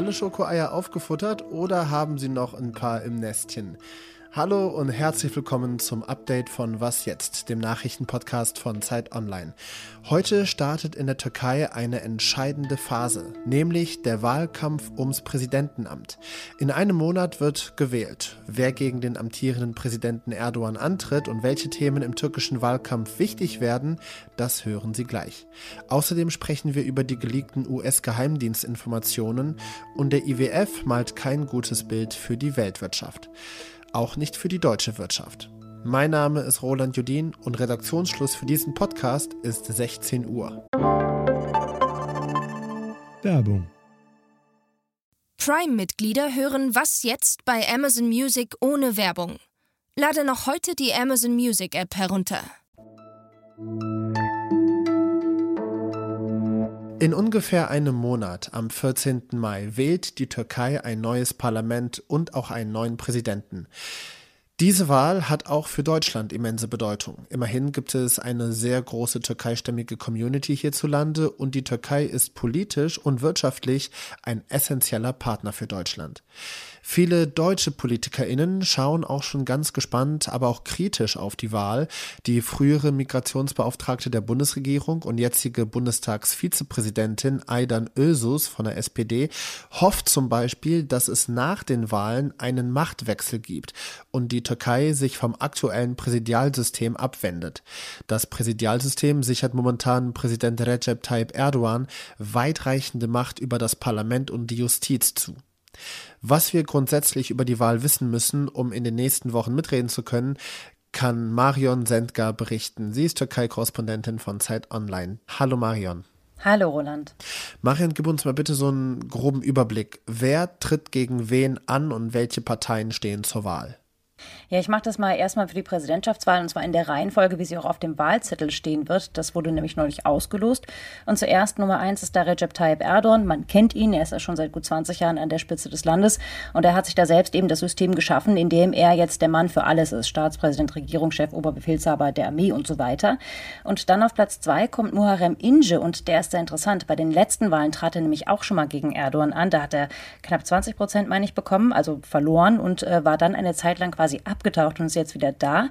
alle Schokoeier aufgefuttert oder haben Sie noch ein paar im Nestchen? Hallo und herzlich willkommen zum Update von Was jetzt, dem Nachrichtenpodcast von Zeit Online. Heute startet in der Türkei eine entscheidende Phase, nämlich der Wahlkampf ums Präsidentenamt. In einem Monat wird gewählt. Wer gegen den amtierenden Präsidenten Erdogan antritt und welche Themen im türkischen Wahlkampf wichtig werden, das hören Sie gleich. Außerdem sprechen wir über die geleakten US-Geheimdienstinformationen und der IWF malt kein gutes Bild für die Weltwirtschaft auch nicht für die deutsche Wirtschaft. Mein Name ist Roland Judin und Redaktionsschluss für diesen Podcast ist 16 Uhr. Werbung. Prime-Mitglieder hören Was jetzt bei Amazon Music ohne Werbung. Lade noch heute die Amazon Music App herunter. In ungefähr einem Monat, am 14. Mai, wählt die Türkei ein neues Parlament und auch einen neuen Präsidenten. Diese Wahl hat auch für Deutschland immense Bedeutung. Immerhin gibt es eine sehr große türkeistämmige Community hierzulande und die Türkei ist politisch und wirtschaftlich ein essentieller Partner für Deutschland. Viele deutsche PolitikerInnen schauen auch schon ganz gespannt, aber auch kritisch auf die Wahl. Die frühere Migrationsbeauftragte der Bundesregierung und jetzige Bundestagsvizepräsidentin Aydan Özus von der SPD hofft zum Beispiel, dass es nach den Wahlen einen Machtwechsel gibt und die Türkei sich vom aktuellen Präsidialsystem abwendet. Das Präsidialsystem sichert momentan Präsident Recep Tayyip Erdogan weitreichende Macht über das Parlament und die Justiz zu. Was wir grundsätzlich über die Wahl wissen müssen, um in den nächsten Wochen mitreden zu können, kann Marion Sendgar berichten. Sie ist Türkei-Korrespondentin von Zeit Online. Hallo Marion. Hallo Roland. Marion, gib uns mal bitte so einen groben Überblick. Wer tritt gegen wen an und welche Parteien stehen zur Wahl? Ja, ich mache das mal erstmal für die Präsidentschaftswahl und zwar in der Reihenfolge, wie sie auch auf dem Wahlzettel stehen wird. Das wurde nämlich neulich ausgelost. Und zuerst Nummer eins ist da Recep Tayyip Erdogan. Man kennt ihn, er ist ja schon seit gut 20 Jahren an der Spitze des Landes und er hat sich da selbst eben das System geschaffen, in dem er jetzt der Mann für alles ist. Staatspräsident, Regierungschef, Oberbefehlshaber der Armee und so weiter. Und dann auf Platz zwei kommt Muharrem Ince und der ist sehr interessant. Bei den letzten Wahlen trat er nämlich auch schon mal gegen Erdogan an. Da hat er knapp 20 Prozent, meine ich, bekommen, also verloren und äh, war dann eine Zeit lang quasi abgetaucht und ist jetzt wieder da.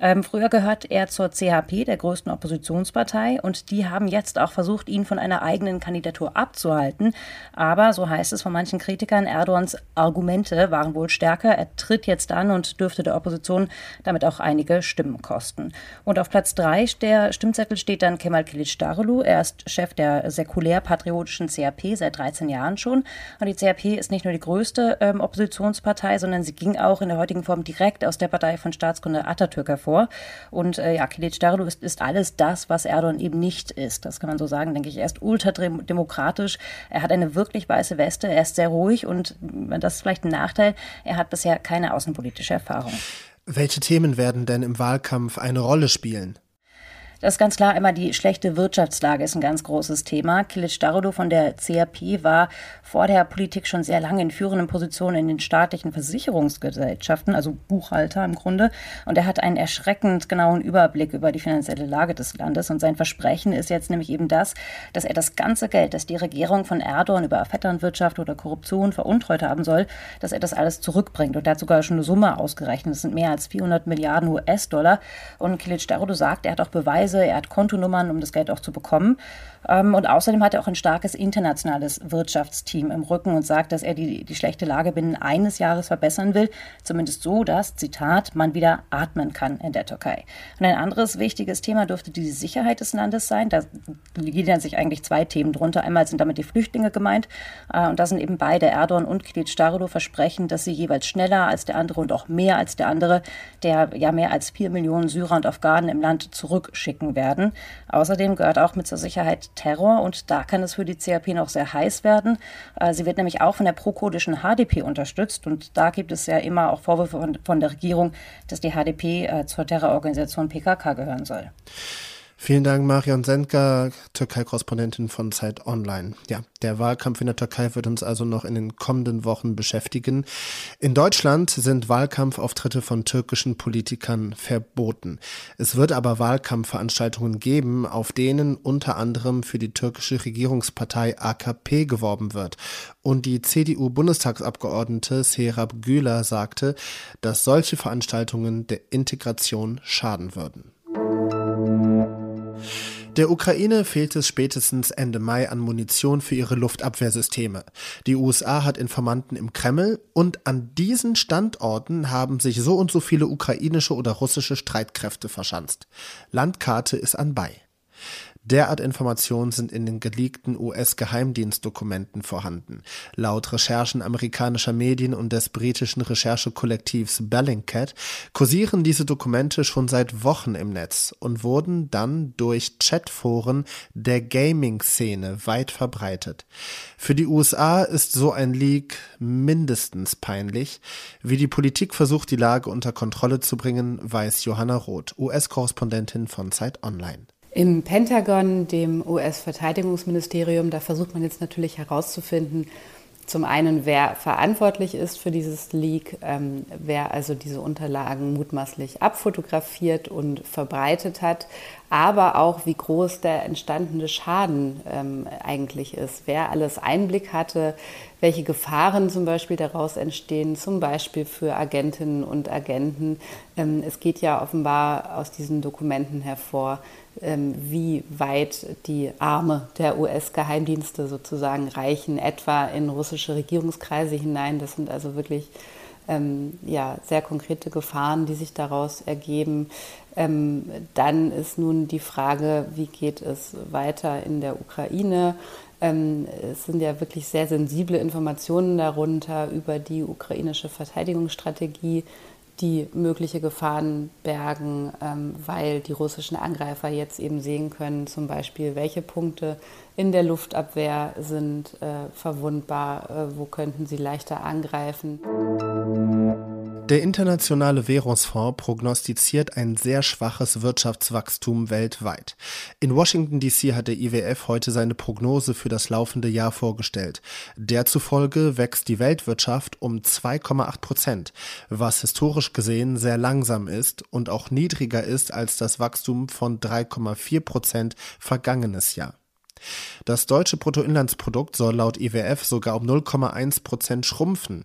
Ähm, früher gehört er zur CHP, der größten Oppositionspartei, und die haben jetzt auch versucht, ihn von einer eigenen Kandidatur abzuhalten. Aber, so heißt es von manchen Kritikern, Erdogans Argumente waren wohl stärker. Er tritt jetzt an und dürfte der Opposition damit auch einige Stimmen kosten. Und auf Platz drei der Stimmzettel steht dann Kemal Kılıçdaroğlu. Er ist Chef der säkulär-patriotischen CHP seit 13 Jahren schon. Und die CHP ist nicht nur die größte ähm, Oppositionspartei, sondern sie ging auch in der heutigen Form direkt aus der Partei von Staatsgründer Atatürk hervor. Und äh, ja, Kılıçdaroğlu ist, ist alles das, was Erdogan eben nicht ist. Das kann man so sagen, denke ich. Er ist ultrademokratisch. Er hat eine wirklich weiße Weste. Er ist sehr ruhig und das ist vielleicht ein Nachteil. Er hat bisher keine außenpolitische Erfahrung. Welche Themen werden denn im Wahlkampf eine Rolle spielen? Das ist ganz klar immer die schlechte Wirtschaftslage ist ein ganz großes Thema. Kilic Darudo von der CRP war vor der Politik schon sehr lange in führenden Positionen in den staatlichen Versicherungsgesellschaften, also Buchhalter im Grunde. Und er hat einen erschreckend genauen Überblick über die finanzielle Lage des Landes. Und sein Versprechen ist jetzt nämlich eben das, dass er das ganze Geld, das die Regierung von Erdogan über Vetternwirtschaft oder Korruption veruntreut haben soll, dass er das alles zurückbringt. Und er hat sogar schon eine Summe ausgerechnet. Das sind mehr als 400 Milliarden US-Dollar. Und Kilic Darudo sagt, er hat auch Beweise, Preise, er hat Kontonummern, um das Geld auch zu bekommen. Ähm, und außerdem hat er auch ein starkes internationales Wirtschaftsteam im Rücken und sagt, dass er die, die schlechte Lage binnen eines Jahres verbessern will. Zumindest so, dass, Zitat, man wieder atmen kann in der Türkei. Und ein anderes wichtiges Thema dürfte die Sicherheit des Landes sein. Da gliedern sich eigentlich zwei Themen drunter. Einmal sind damit die Flüchtlinge gemeint. Äh, und da sind eben beide, Erdogan und Kılıçdaroğlu, versprechen, dass sie jeweils schneller als der andere und auch mehr als der andere, der ja mehr als vier Millionen Syrer und Afghanen im Land zurückschicken schicken werden. Außerdem gehört auch mit zur Sicherheit Terror und da kann es für die CRP noch sehr heiß werden. Äh, sie wird nämlich auch von der prokurdischen HDP unterstützt und da gibt es ja immer auch Vorwürfe von, der Regierung, dass die HDP äh, zur Terrororganisation PKK gehören soll. Vielen Dank, Marion Sendker, Türkei-Korrespondentin von Zeit Online. Ja, der Wahlkampf in der Türkei wird uns also noch in den kommenden Wochen beschäftigen. In Deutschland sind Wahlkampfauftritte von türkischen Politikern verboten. Es wird aber Wahlkampfveranstaltungen geben, auf denen unter anderem für die türkische Regierungspartei AKP geworben wird. Und die CDU-Bundestagsabgeordnete Serap Güler sagte, dass solche Veranstaltungen der Integration schaden würden. Der Ukraine fehlt es spätestens Ende Mai an Munition für ihre Luftabwehrsysteme. Die USA hat Informanten im Kreml und an diesen Standorten haben sich so und so viele ukrainische oder russische Streitkräfte verschanzt. Landkarte ist anbei. Derart Informationen sind in den geleakten US-Geheimdienstdokumenten vorhanden. Laut Recherchen amerikanischer Medien und des britischen Recherchekollektivs Bellingcat kursieren diese Dokumente schon seit Wochen im Netz und wurden dann durch Chatforen der Gaming-Szene weit verbreitet. Für die USA ist so ein Leak mindestens peinlich. Wie die Politik versucht, die Lage unter Kontrolle zu bringen, weiß Johanna Roth, US-Korrespondentin von Zeit Online. Im Pentagon, dem US-Verteidigungsministerium, da versucht man jetzt natürlich herauszufinden, zum einen, wer verantwortlich ist für dieses Leak, ähm, wer also diese Unterlagen mutmaßlich abfotografiert und verbreitet hat, aber auch wie groß der entstandene Schaden ähm, eigentlich ist, wer alles Einblick hatte, welche Gefahren zum Beispiel daraus entstehen, zum Beispiel für Agentinnen und Agenten. Ähm, es geht ja offenbar aus diesen Dokumenten hervor, wie weit die Arme der US-Geheimdienste sozusagen reichen, etwa in russische Regierungskreise hinein. Das sind also wirklich ähm, ja, sehr konkrete Gefahren, die sich daraus ergeben. Ähm, dann ist nun die Frage, wie geht es weiter in der Ukraine? Ähm, es sind ja wirklich sehr sensible Informationen darunter über die ukrainische Verteidigungsstrategie die mögliche Gefahren bergen, ähm, weil die russischen Angreifer jetzt eben sehen können, zum Beispiel, welche Punkte in der Luftabwehr sind äh, verwundbar, äh, wo könnten sie leichter angreifen. Der Internationale Währungsfonds prognostiziert ein sehr schwaches Wirtschaftswachstum weltweit. In Washington DC hat der IWF heute seine Prognose für das laufende Jahr vorgestellt. Derzufolge wächst die Weltwirtschaft um 2,8 Prozent, was historisch gesehen sehr langsam ist und auch niedriger ist als das Wachstum von 3,4 Prozent vergangenes Jahr. Das deutsche Bruttoinlandsprodukt soll laut IWF sogar um 0,1 Prozent schrumpfen.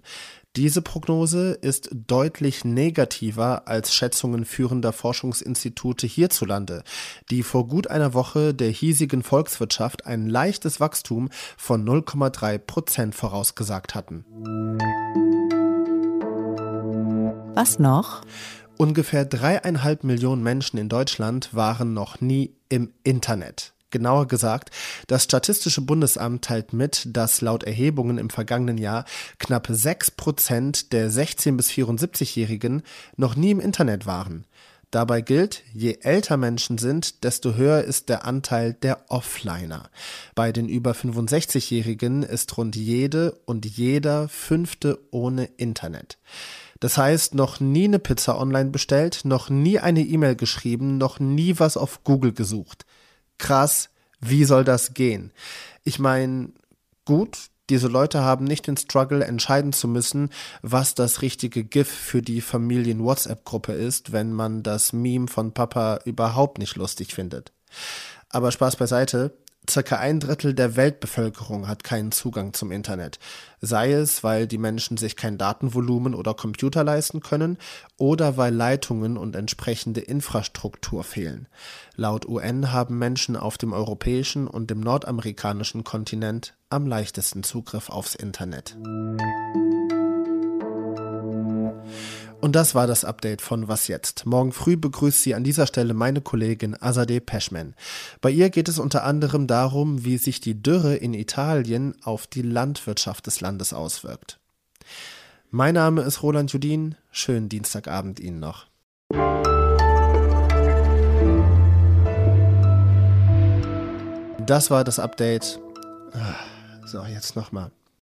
Diese Prognose ist deutlich negativer als Schätzungen führender Forschungsinstitute hierzulande, die vor gut einer Woche der hiesigen Volkswirtschaft ein leichtes Wachstum von 0,3 Prozent vorausgesagt hatten. Was noch? Ungefähr dreieinhalb Millionen Menschen in Deutschland waren noch nie im Internet. Genauer gesagt, das Statistische Bundesamt teilt mit, dass laut Erhebungen im vergangenen Jahr knapp 6 Prozent der 16- bis 74-Jährigen noch nie im Internet waren. Dabei gilt, je älter Menschen sind, desto höher ist der Anteil der Offliner. Bei den über 65-Jährigen ist rund jede und jeder fünfte ohne Internet. Das heißt, noch nie eine Pizza online bestellt, noch nie eine E-Mail geschrieben, noch nie was auf Google gesucht krass, wie soll das gehen? Ich meine, gut, diese Leute haben nicht den Struggle, entscheiden zu müssen, was das richtige GIF für die Familien-WhatsApp-Gruppe ist, wenn man das Meme von Papa überhaupt nicht lustig findet. Aber Spaß beiseite, Circa ein Drittel der Weltbevölkerung hat keinen Zugang zum Internet, sei es, weil die Menschen sich kein Datenvolumen oder Computer leisten können oder weil Leitungen und entsprechende Infrastruktur fehlen. Laut UN haben Menschen auf dem europäischen und dem nordamerikanischen Kontinent am leichtesten Zugriff aufs Internet. Und das war das Update von Was jetzt. Morgen früh begrüßt Sie an dieser Stelle meine Kollegin Azadeh Peschman. Bei ihr geht es unter anderem darum, wie sich die Dürre in Italien auf die Landwirtschaft des Landes auswirkt. Mein Name ist Roland Judin. Schönen Dienstagabend Ihnen noch. Das war das Update. Ah, so, jetzt nochmal.